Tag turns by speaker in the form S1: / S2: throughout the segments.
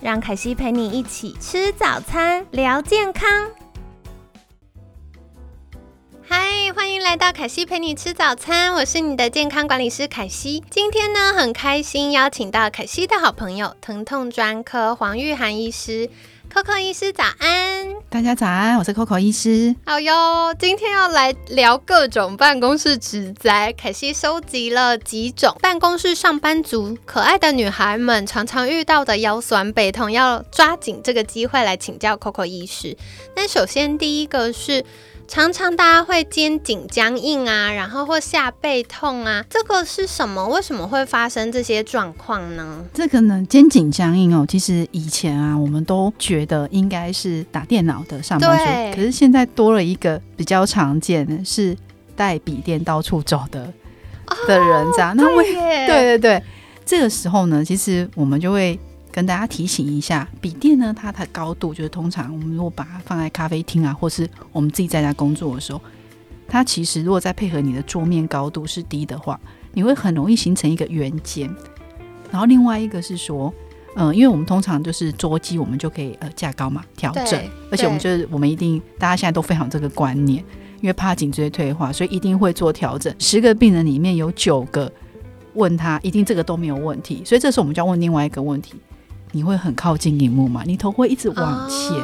S1: 让凯西陪你一起吃早餐，聊健康。嗨，欢迎来到凯西陪你吃早餐，我是你的健康管理师凯西。今天呢，很开心邀请到凯西的好朋友，疼痛专科黄玉涵医师。Coco 医师早安，
S2: 大家早安，我是 Coco 医师。
S1: 好哟，今天要来聊各种办公室指灾。凯西收集了几种办公室上班族可爱的女孩们常常遇到的腰酸背痛，要抓紧这个机会来请教 Coco 医师。那首先第一个是。常常大家会肩颈僵硬啊，然后或下背痛啊，这个是什么？为什么会发生这些状况呢？
S2: 这个呢，肩颈僵硬哦，其实以前啊，我们都觉得应该是打电脑的上班族，可是现在多了一个比较常见的是带笔电到处走的的人，这样。
S1: 那
S2: 对对对，这个时候呢，其实我们就会。跟大家提醒一下，笔电呢，它的高度就是通常我们如果把它放在咖啡厅啊，或是我们自己在家工作的时候，它其实如果再配合你的桌面高度是低的话，你会很容易形成一个圆肩。然后另外一个是说，嗯，因为我们通常就是桌机，我们就可以呃架高嘛，调整，而且我们就是我们一定大家现在都非常这个观念，因为怕颈椎退化，所以一定会做调整。十个病人里面有九个问他，一定这个都没有问题，所以这时候我们就要问另外一个问题。你会很靠近荧幕嘛？你头会一直往前，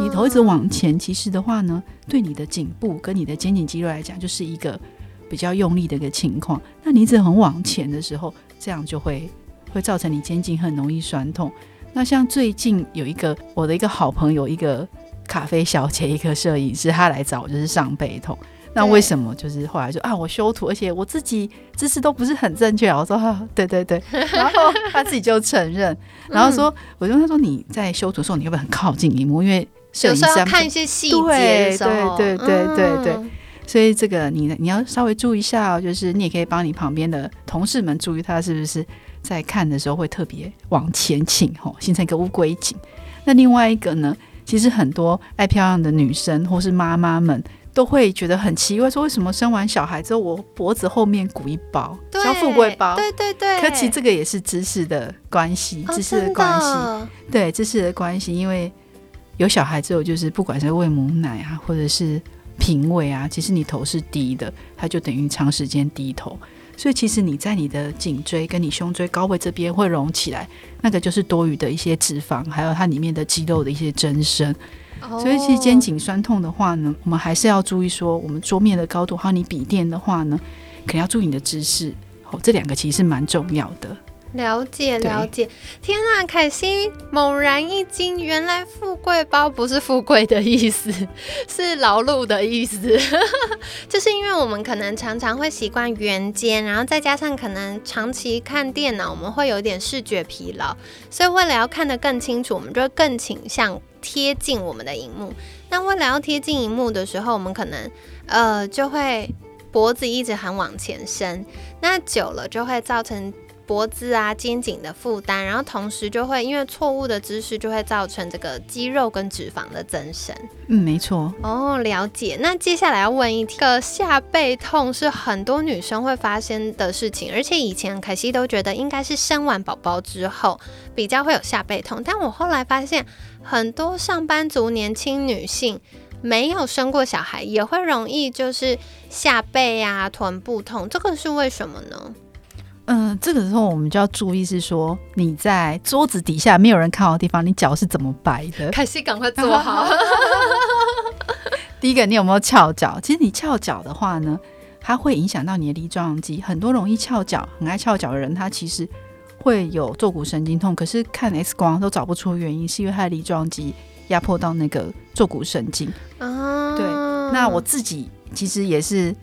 S2: 你头一直往前，其实的话呢，对你的颈部跟你的肩颈肌肉来讲，就是一个比较用力的一个情况。那你一直很往前的时候，这样就会会造成你肩颈很容易酸痛。那像最近有一个我的一个好朋友，一个咖啡小姐，一个摄影师，他来找我就是上背痛。那为什么就是后来就啊，我修图，而且我自己姿势都不是很正确啊。我说哈，对对对，然后他自己就承认，然后说，我就他说你在修图的时候，你会不会很靠近荧幕？因为
S1: 有时候要看一些细节，对
S2: 对对对对对，所以这个你你要稍微注意一下哦，就是你也可以帮你旁边的同事们注意，他是不是在看的时候会特别往前倾，吼，形成一个乌龟颈。那另外一个呢，其实很多爱漂亮的女生或是妈妈们。都会觉得很奇怪，说为什么生完小孩之后，我脖子后面鼓一包，叫富贵包？
S1: 对对对。
S2: 可其实这个也是知识的关系，知识的关系。对，知识的关系，因为有小孩之后，就是不管是喂母奶啊，或者是平喂啊，其实你头是低的，它就等于长时间低头，所以其实你在你的颈椎跟你胸椎高位这边会隆起来，那个就是多余的一些脂肪，还有它里面的肌肉的一些增生。所以，其实肩颈酸痛的话呢，我们还是要注意说，我们桌面的高度，还有你笔电的话呢，可能要注意你的姿势。哦，这两个其实是蛮重要的。
S1: 了解了解，天啊，凯西猛然一惊，原来富贵包不是富贵的意思，是劳碌的意思。就是因为我们可能常常会习惯圆肩，然后再加上可能长期看电脑，我们会有点视觉疲劳，所以为了要看得更清楚，我们就会更倾向贴近我们的荧幕。那为了要贴近荧幕的时候，我们可能呃就会脖子一直很往前伸，那久了就会造成。脖子啊，肩颈的负担，然后同时就会因为错误的姿势，就会造成这个肌肉跟脂肪的增生。
S2: 嗯，没错。
S1: 哦，了解。那接下来要问一题，个下背痛是很多女生会发生的事情，而且以前凯西都觉得应该是生完宝宝之后比较会有下背痛，但我后来发现很多上班族年轻女性没有生过小孩也会容易就是下背啊、臀部痛，这个是为什么呢？
S2: 嗯，这个时候我们就要注意，是说你在桌子底下没有人看到的地方，你脚是怎么摆的？
S1: 凯西，赶快坐好。
S2: 第一个，你有没有翘脚？其实你翘脚的话呢，它会影响到你的梨状肌。很多容易翘脚、很爱翘脚的人，他其实会有坐骨神经痛，可是看 X 光都找不出原因，是因为他的梨状肌压迫到那个坐骨神经。啊，对。那我自己其实也是。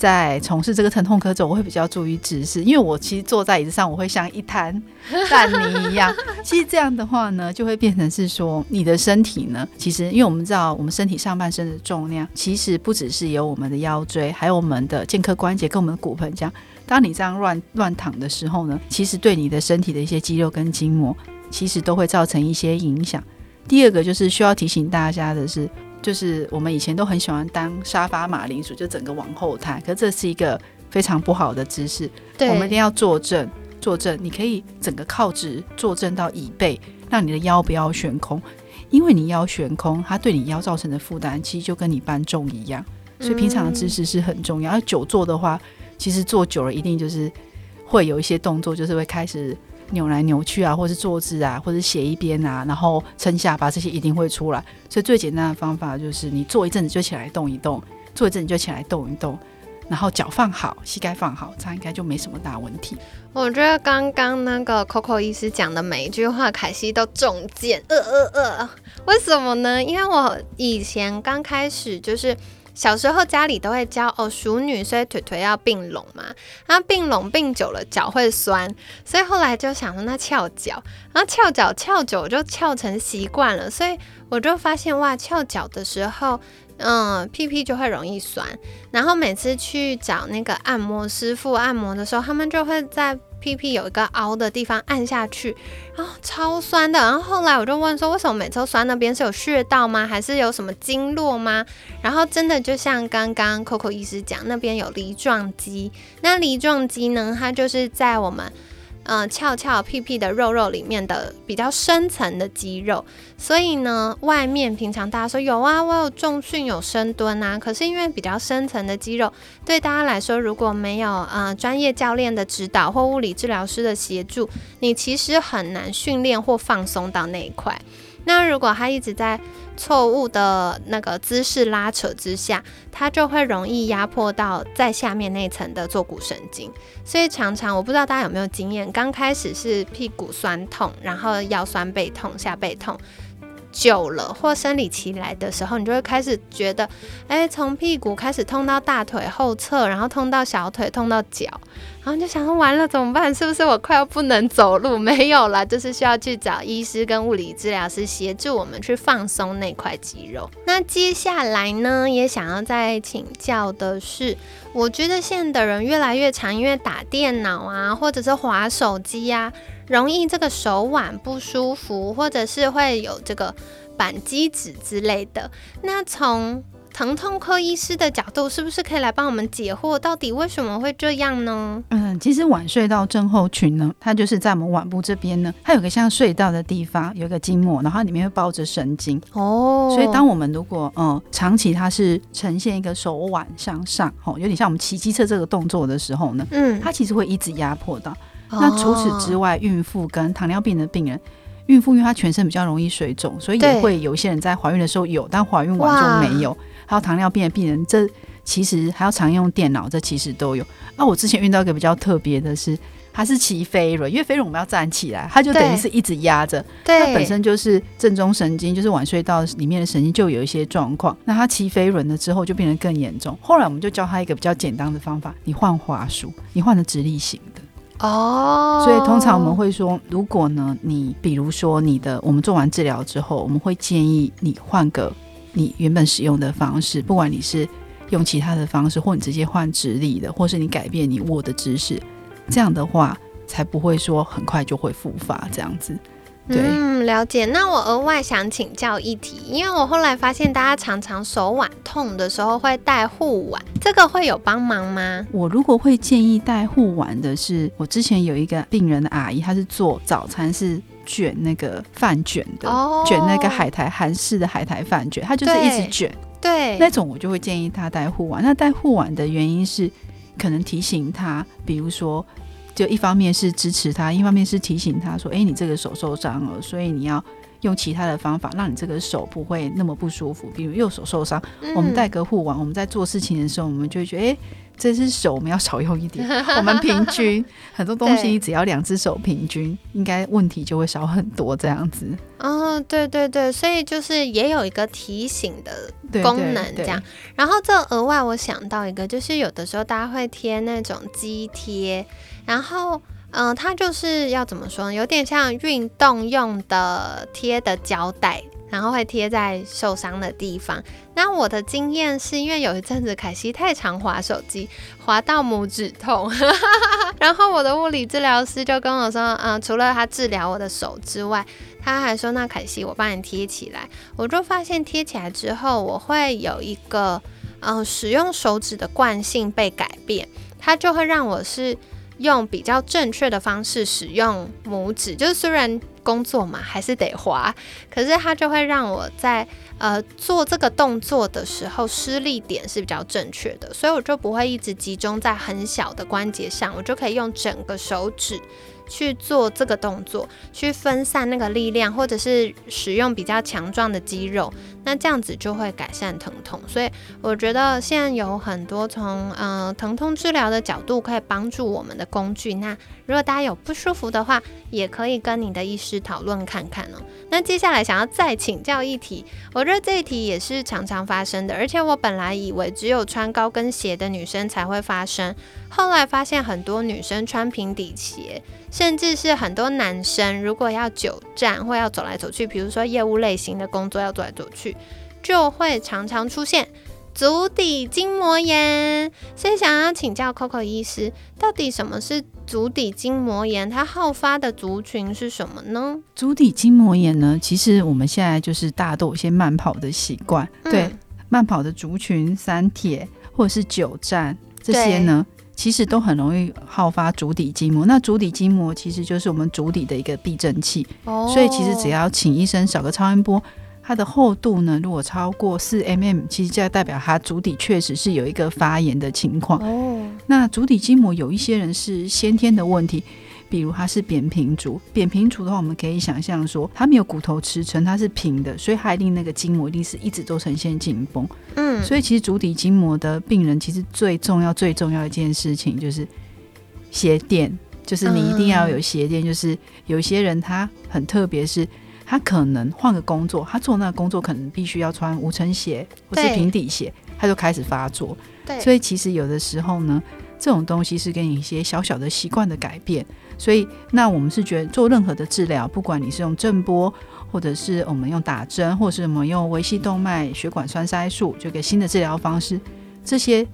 S2: 在从事这个疼痛科之后，我会比较注意姿势，因为我其实坐在椅子上，我会像一滩烂泥一样。其实这样的话呢，就会变成是说，你的身体呢，其实因为我们知道，我们身体上半身的重量，其实不只是有我们的腰椎，还有我们的肩胛关节跟我们的骨盆这样。当你这样乱乱躺的时候呢，其实对你的身体的一些肌肉跟筋膜，其实都会造成一些影响。第二个就是需要提醒大家的是。就是我们以前都很喜欢当沙发马铃薯，就整个往后瘫，可这是一个非常不好的姿势。
S1: 对，
S2: 我们一定要坐正，坐正。你可以整个靠直，坐正到椅背，让你的腰不要悬空，因为你腰悬空，它对你腰造成的负担其实就跟你搬重一样。所以平常的姿势是很重要。而久坐的话，其实坐久了一定就是会有一些动作，就是会开始。扭来扭去啊，或是坐姿啊，或者斜一边啊，然后撑下巴，这些一定会出来。所以最简单的方法就是，你坐一阵子就起来动一动，坐一阵子就起来动一动，然后脚放好，膝盖放好，这样应该就没什么大问题。
S1: 我觉得刚刚那个 Coco 医师讲的每一句话，凯西都中箭。呃呃呃，为什么呢？因为我以前刚开始就是。小时候家里都会教哦，熟女所以腿腿要并拢嘛，然后并拢并久了脚会酸，所以后来就想说那翘脚，然后翘脚翘久就翘成习惯了，所以我就发现哇，翘脚的时候，嗯，屁屁就会容易酸，然后每次去找那个按摩师傅按摩的时候，他们就会在。屁屁有一个凹的地方，按下去，然后超酸的。然后后来我就问说，为什么每次酸那边是有穴道吗？还是有什么经络吗？然后真的就像刚刚 Coco 医师讲，那边有梨状肌。那梨状肌呢，它就是在我们。嗯，翘翘屁屁的肉肉里面的比较深层的肌肉，所以呢，外面平常大家说有啊，我有重训有深蹲啊，可是因为比较深层的肌肉，对大家来说，如果没有呃专业教练的指导或物理治疗师的协助，你其实很难训练或放松到那一块。那如果他一直在错误的那个姿势拉扯之下，他就会容易压迫到在下面那层的坐骨神经，所以常常我不知道大家有没有经验，刚开始是屁股酸痛，然后腰酸背痛、下背痛。久了或生理期来的时候，你就会开始觉得，哎，从屁股开始痛到大腿后侧，然后痛到小腿，痛到脚，然后你就想说完了怎么办？是不是我快要不能走路？没有了，就是需要去找医师跟物理治疗师协助我们去放松那块肌肉。那接下来呢，也想要再请教的是，我觉得现在的人越来越常因为打电脑啊，或者是滑手机呀。容易这个手腕不舒服，或者是会有这个板机指之类的。那从疼痛科医师的角度，是不是可以来帮我们解惑？到底为什么会这样呢？
S2: 嗯，其实腕隧道症候群呢，它就是在我们腕部这边呢，它有个像隧道的地方，有一个筋膜，然后里面会包着神经。哦，所以当我们如果嗯长期它是呈现一个手腕向上，哦，有点像我们骑机车这个动作的时候呢，嗯，它其实会一直压迫到。那除此之外，孕妇跟糖尿病的病人，孕妇因为她全身比较容易水肿，所以也会有一些人在怀孕的时候有，但怀孕完就没有。还有糖尿病的病人，这其实还要常用电脑，这其实都有。啊，我之前遇到一个比较特别的是，他是骑飞轮，因为飞轮我们要站起来，他就等于是一直压着。
S1: 对，
S2: 他本身就是正中神经，就是晚睡道里面的神经就有一些状况。那他骑飞轮了之后，就变得更严重。后来我们就教他一个比较简单的方法，你换滑鼠，你换的直立型的。哦，所以通常我们会说，如果呢，你比如说你的，我们做完治疗之后，我们会建议你换个你原本使用的方式，不管你是用其他的方式，或你直接换直立的，或是你改变你握的姿势，这样的话才不会说很快就会复发这样子。
S1: 嗯，了解。那我额外想请教一题，因为我后来发现大家常常手腕痛的时候会带护腕，这个会有帮忙吗？
S2: 我如果会建议带护腕的是，我之前有一个病人的阿姨，她是做早餐是卷那个饭卷的，卷那个海苔韩式的海苔饭卷，她就是一直卷，
S1: 对，
S2: 那种我就会建议她带护腕。那带护腕的原因是，可能提醒她，比如说。就一方面是支持他，一方面是提醒他说：“哎，你这个手受伤了，所以你要用其他的方法，让你这个手不会那么不舒服。比如右手受伤，我们戴个护腕，我们在做事情的时候，我们就会觉得，哎。这只手我们要少用一点，我们平均很多东西只要两只手平均，应该问题就会少很多这样子。
S1: 哦，对对对，所以就是也有一个提醒的功能这样。然后这额外我想到一个，就是有的时候大家会贴那种肌贴，然后嗯，它就是要怎么说呢？有点像运动用的贴的胶带。然后会贴在受伤的地方。那我的经验是因为有一阵子凯西太常滑手机，滑到拇指痛。然后我的物理治疗师就跟我说，嗯，除了他治疗我的手之外，他还说，那凯西我帮你贴起来。我就发现贴起来之后，我会有一个，嗯，使用手指的惯性被改变，它就会让我是用比较正确的方式使用拇指，就是虽然。工作嘛，还是得滑，可是它就会让我在呃做这个动作的时候，施力点是比较正确的，所以我就不会一直集中在很小的关节上，我就可以用整个手指。去做这个动作，去分散那个力量，或者是使用比较强壮的肌肉，那这样子就会改善疼痛。所以我觉得现在有很多从嗯疼痛治疗的角度可以帮助我们的工具。那如果大家有不舒服的话，也可以跟你的医师讨论看看哦。那接下来想要再请教一题，我觉得这一题也是常常发生的，而且我本来以为只有穿高跟鞋的女生才会发生，后来发现很多女生穿平底鞋。甚至是很多男生，如果要久站或要走来走去，比如说业务类型的工作要走来走去，就会常常出现足底筋膜炎。所以想要请教 Coco 医师，到底什么是足底筋膜炎？它好发的族群是什么呢？
S2: 足底筋膜炎呢？其实我们现在就是大家都有些慢跑的习惯，对慢跑的族群、三铁或者是久站这些呢？其实都很容易好发足底筋膜，那足底筋膜其实就是我们足底的一个避震器，所以其实只要请医生扫个超音波，它的厚度呢如果超过四 mm，其实就代表它足底确实是有一个发炎的情况。哦，那足底筋膜有一些人是先天的问题。比如它是扁平足，扁平足的话，我们可以想象说，它没有骨头支撑，它是平的，所以它一定那个筋膜一定是一直都呈现紧绷。嗯，所以其实足底筋膜的病人，其实最重要、最重要的一件事情就是鞋垫，就是你一定要有鞋垫。就是有些人他很特别，是他可能换个工作，他做那个工作可能必须要穿无尘鞋或是平底鞋，他就开始发作。
S1: 对，
S2: 所以其实有的时候呢，这种东西是给你一些小小的习惯的改变。所以，那我们是觉得做任何的治疗，不管你是用震波，或者是我们用打针，或是我们用维系动脉血管栓塞术这个新的治疗方式，这些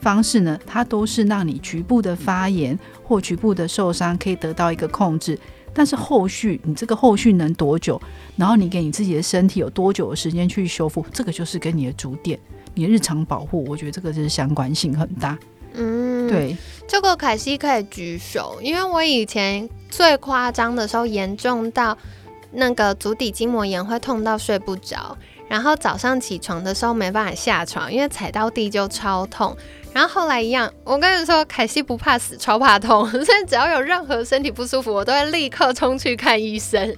S2: 方式呢，它都是让你局部的发炎或局部的受伤可以得到一个控制。但是后续你这个后续能多久，然后你给你自己的身体有多久的时间去修复，这个就是跟你的主点、你的日常保护，我觉得这个就是相关性很大。嗯，对，
S1: 这个凯西可以举手，因为我以前最夸张的时候，严重到那个足底筋膜炎会痛到睡不着，然后早上起床的时候没办法下床，因为踩到地就超痛。然后后来一样，我跟你说，凯西不怕死，超怕痛，所以只要有任何身体不舒服，我都会立刻冲去看医生。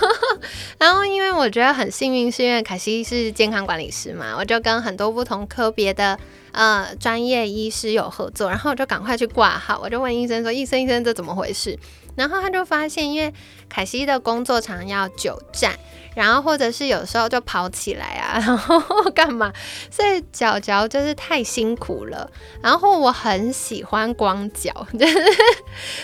S1: 然后因为我觉得很幸运，是因为凯西是健康管理师嘛，我就跟很多不同科别的。呃，专业医师有合作，然后我就赶快去挂号。我就问医生说：“医生，医生，这怎么回事？”然后他就发现，因为凯西的工作常要久站，然后或者是有时候就跑起来啊，然后干嘛，所以脚脚就是太辛苦了。然后我很喜欢光脚，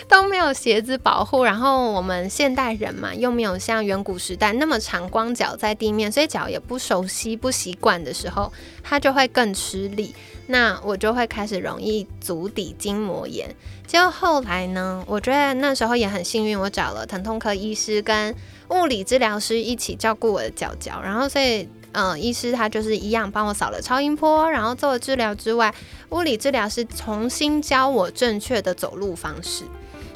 S1: 都没有鞋子保护。然后我们现代人嘛，又没有像远古时代那么长光脚在地面，所以脚也不熟悉、不习惯的时候，它就会更吃力。那我就会开始容易足底筋膜炎。就后来呢，我觉得那时候也很幸运，我找了疼痛科医师跟物理治疗师一起照顾我的脚脚。然后所以，嗯，医师他就是一样帮我扫了超音波，然后做了治疗之外，物理治疗师重新教我正确的走路方式。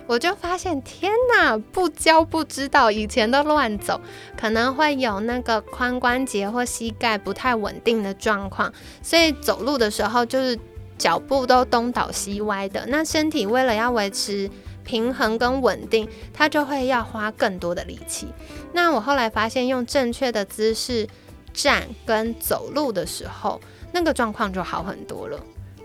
S1: 我就发现，天哪！不教不知道，以前都乱走，可能会有那个髋关节或膝盖不太稳定的状况，所以走路的时候就是脚步都东倒西歪的。那身体为了要维持平衡跟稳定，它就会要花更多的力气。那我后来发现，用正确的姿势站跟走路的时候，那个状况就好很多了。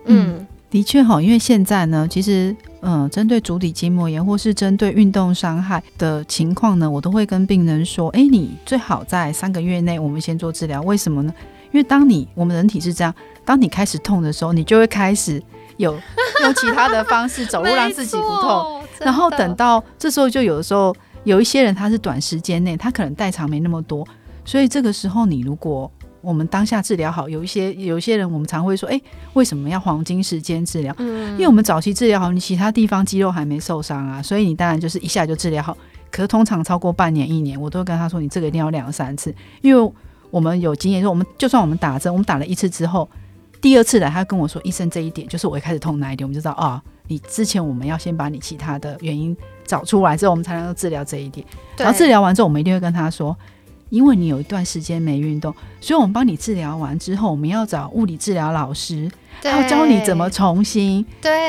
S1: 嗯，
S2: 的确哈，因为现在呢，其实嗯，针对足底筋膜炎或是针对运动伤害的情况呢，我都会跟病人说，哎，你最好在三个月内我们先做治疗。为什么呢？因为当你我们人体是这样，当你开始痛的时候，你就会开始有 用其他的方式走路让自己不痛，然后等到这时候就有的时候有一些人他是短时间内他可能代偿没那么多，所以这个时候你如果我们当下治疗好，有一些有一些人，我们常会说，哎，为什么要黄金时间治疗？嗯，因为我们早期治疗好，你其他地方肌肉还没受伤啊，所以你当然就是一下就治疗好。可是通常超过半年、一年，我都会跟他说，你这个一定要两三次，因为我们有经验，说我们就算我们打针，我们打了一次之后，第二次来，他跟我说，医生这一点就是我一开始痛哪一点，我们就知道啊，你之前我们要先把你其他的原因找出来之后，我们才能够治疗这一点。然后治疗完之后，我们一定会跟他说。因为你有一段时间没运动，所以我们帮你治疗完之后，我们要找物理治疗老师，要教你怎么重新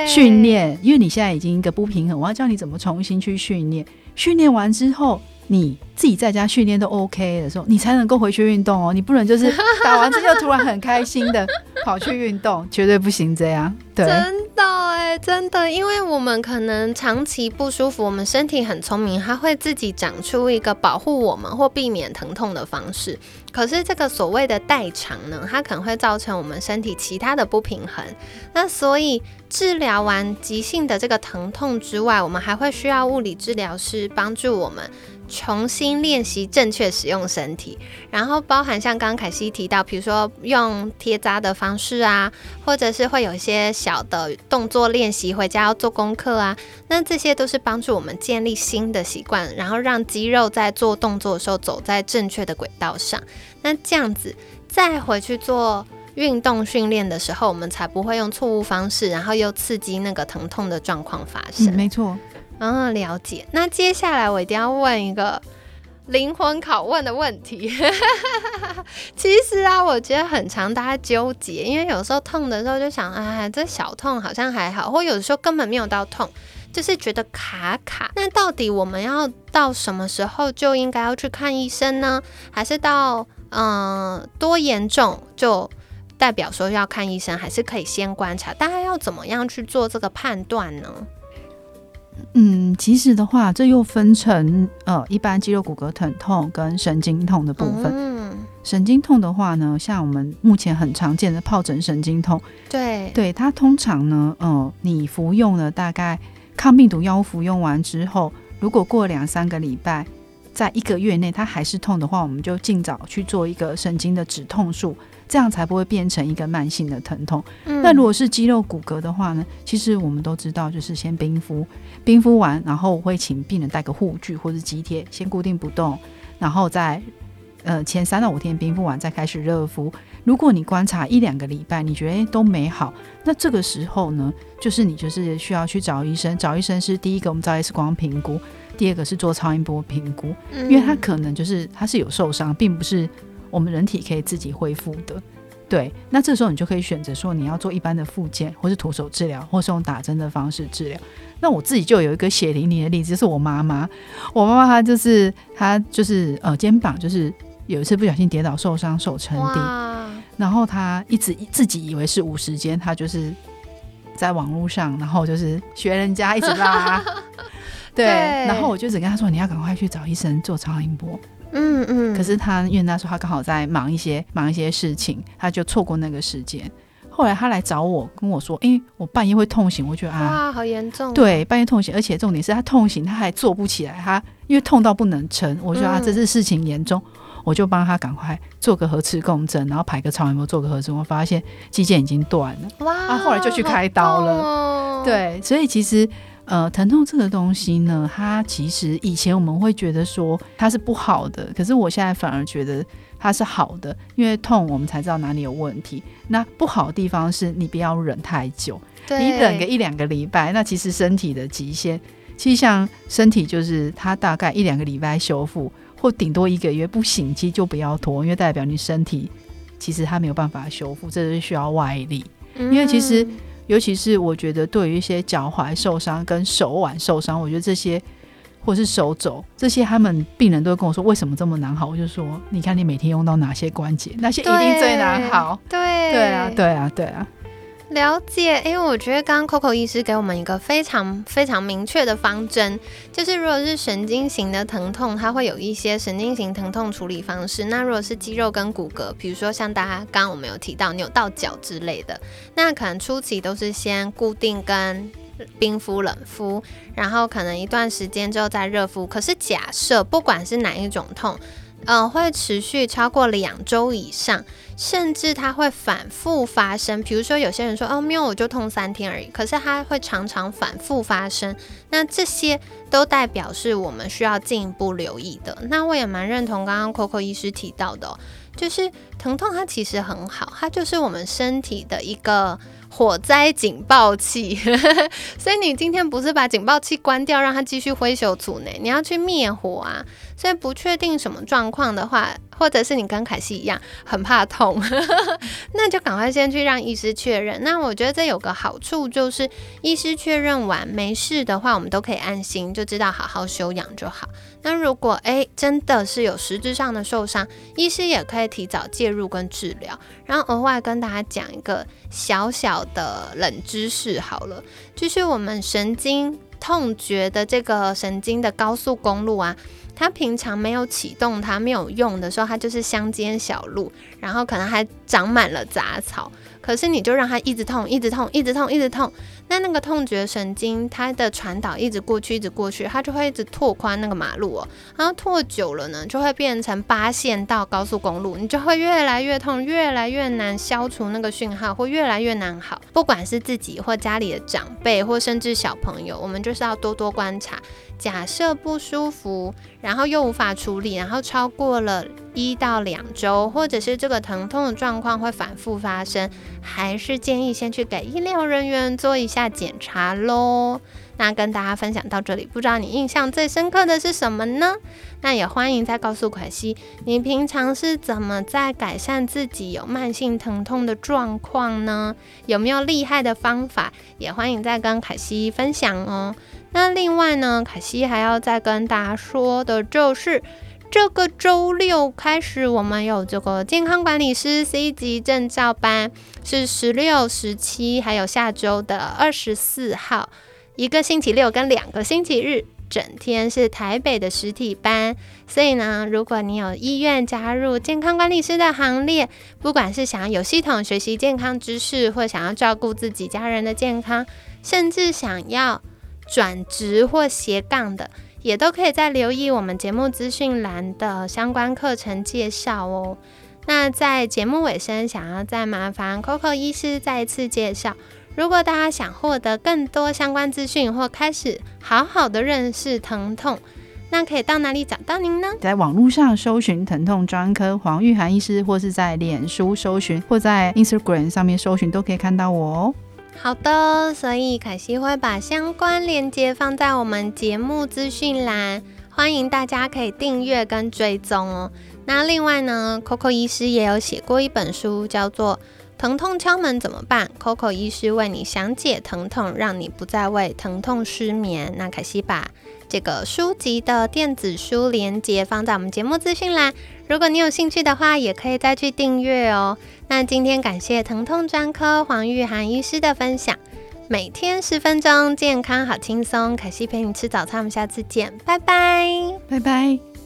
S2: 训练。因为你现在已经一个不平衡，我要教你怎么重新去训练。训练完之后，你自己在家训练都 OK 的时候，你才能够回去运动哦。你不能就是 打完针就突然很开心的 跑去运动，绝对不行这样。对。
S1: 真的哎，真的，因为我们可能长期不舒服，我们身体很聪明，它会自己长出一个保护我们或避免疼痛的方式。可是这个所谓的代偿呢，它可能会造成我们身体其他的不平衡。那所以治疗完急性的这个疼痛之外，我们还会需要物理治疗师帮助我们。重新练习正确使用身体，然后包含像刚刚凯西提到，比如说用贴扎的方式啊，或者是会有一些小的动作练习，回家要做功课啊，那这些都是帮助我们建立新的习惯，然后让肌肉在做动作的时候走在正确的轨道上。那这样子再回去做运动训练的时候，我们才不会用错误方式，然后又刺激那个疼痛的状况发生。
S2: 没错。
S1: 嗯，了解。那接下来我一定要问一个灵魂拷问的问题。其实啊，我觉得很常大家纠结，因为有时候痛的时候就想，哎，这小痛好像还好，或有的时候根本没有到痛，就是觉得卡卡。那到底我们要到什么时候就应该要去看医生呢？还是到嗯多严重就代表说要看医生，还是可以先观察？大家要怎么样去做这个判断呢？
S2: 嗯，其实的话，这又分成呃，一般肌肉骨骼疼痛跟神经痛的部分。嗯，神经痛的话呢，像我们目前很常见的疱疹神经痛，
S1: 对，
S2: 对，它通常呢，嗯，你服用了大概抗病毒药物服用完之后，如果过两三个礼拜，在一个月内它还是痛的话，我们就尽早去做一个神经的止痛术。这样才不会变成一个慢性的疼痛。那如果是肌肉骨骼的话呢？其实我们都知道，就是先冰敷，冰敷完，然后我会请病人带个护具或者肌贴，先固定不动，然后再呃前三到五天冰敷完再开始热敷。如果你观察一两个礼拜，你觉得都没好，那这个时候呢，就是你就是需要去找医生。找医生是第一个，我们照 X 光评估；第二个是做超音波评估，因为他可能就是他是有受伤，并不是。我们人体可以自己恢复的，对。那这时候你就可以选择说，你要做一般的复健，或是徒手治疗，或是用打针的方式治疗。那我自己就有一个血淋淋的例子，就是我妈妈。我妈妈她就是她就是呃肩膀就是有一次不小心跌倒受伤手撑地，然后她一直自己以为是五十肩，她就是在网络上，然后就是学人家一直拉，对。然后我就只跟她说，你要赶快去找医生做超音波。嗯嗯，可是他因为那时候他刚好在忙一些忙一些事情，他就错过那个时间。后来他来找我，跟我说：“哎，我半夜会痛醒。”我觉得
S1: 啊，好严重。
S2: 对，半夜痛醒，而且重点是他痛醒他还坐不起来，他因为痛到不能撑。我觉得啊，这是事情严重，我就帮他赶快做个核磁共振，然后排个超音波，做个核磁，我发现肌腱已经断了。哇！啊，后来就去开刀了。对，所以其实。呃，疼痛这个东西呢，它其实以前我们会觉得说它是不好的，可是我现在反而觉得它是好的，因为痛我们才知道哪里有问题。那不好的地方是你不要忍太久，你忍个一两个礼拜，那其实身体的极限，其实像身体就是它大概一两个礼拜修复，或顶多一个月不行，其实就不要拖，因为代表你身体其实它没有办法修复，这是需要外力，因为其实。尤其是我觉得对于一些脚踝受伤跟手腕受伤，我觉得这些或是手肘这些，他们病人都会跟我说为什么这么难好，我就说你看你每天用到哪些关节，那些一定最难好。
S1: 对
S2: 对啊，对啊，对啊。
S1: 了解，因为我觉得刚刚 Coco 医师给我们一个非常非常明确的方针，就是如果是神经型的疼痛，它会有一些神经型疼痛处理方式。那如果是肌肉跟骨骼，比如说像大家刚刚我们有提到扭到脚之类的，那可能初期都是先固定跟冰敷、冷敷，然后可能一段时间之后再热敷。可是假设不管是哪一种痛，嗯，会持续超过两周以上，甚至它会反复发生。比如说，有些人说，哦，没有，我就痛三天而已。可是它会常常反复发生，那这些都代表是我们需要进一步留意的。那我也蛮认同刚刚 Coco 医师提到的，就是疼痛它其实很好，它就是我们身体的一个。火灾警报器，所以你今天不是把警报器关掉，让它继续挥手组呢？你要去灭火啊！所以不确定什么状况的话，或者是你跟凯西一样很怕痛，那就赶快先去让医师确认。那我觉得这有个好处就是，医师确认完没事的话，我们都可以安心，就知道好好休养就好。那如果诶真的是有实质上的受伤，医师也可以提早介入跟治疗。然后额外跟大家讲一个小小的冷知识，好了，就是我们神经痛觉的这个神经的高速公路啊。它平常没有启动，它没有用的时候，它就是乡间小路，然后可能还长满了杂草。可是你就让它一直痛，一直痛，一直痛，一直痛。那那个痛觉神经，它的传导一直过去，一直过去，它就会一直拓宽那个马路哦。然后拓久了呢，就会变成八线道高速公路，你就会越来越痛，越来越难消除那个讯号，或越来越难好。不管是自己或家里的长辈，或甚至小朋友，我们就是要多多观察。假设不舒服，然后又无法处理，然后超过了一到两周，或者是这个疼痛的状况会反复发生，还是建议先去给医疗人员做一下检查喽。那跟大家分享到这里，不知道你印象最深刻的是什么呢？那也欢迎再告诉凯西，你平常是怎么在改善自己有慢性疼痛的状况呢？有没有厉害的方法？也欢迎再跟凯西分享哦。那另外呢，凯西还要再跟大家说的就是，这个周六开始，我们有这个健康管理师 C 级证照班，是十六、十七，还有下周的二十四号，一个星期六跟两个星期日，整天是台北的实体班。所以呢，如果你有意愿加入健康管理师的行列，不管是想要有系统学习健康知识，或想要照顾自己家人的健康，甚至想要。转职或斜杠的，也都可以在留意我们节目资讯栏的相关课程介绍哦。那在节目尾声，想要再麻烦 Coco 医师再一次介绍，如果大家想获得更多相关资讯，或开始好好的认识疼痛，那可以到哪里找到您呢？
S2: 在网络上搜寻疼痛专科黄玉涵医师，或是在脸书搜寻，或在 Instagram 上面搜寻，都可以看到我哦。
S1: 好的，所以凯西会把相关链接放在我们节目资讯栏，欢迎大家可以订阅跟追踪哦。那另外呢，Coco 医师也有写过一本书，叫做《疼痛敲门怎么办》，Coco 医师为你详解疼痛，让你不再为疼痛失眠。那凯西把这个书籍的电子书连接放在我们节目资讯栏，如果你有兴趣的话，也可以再去订阅哦。那今天感谢疼痛专科黄玉涵医师的分享，每天十分钟，健康好轻松。凯西陪你吃早餐，我们下次见，拜拜，
S2: 拜拜。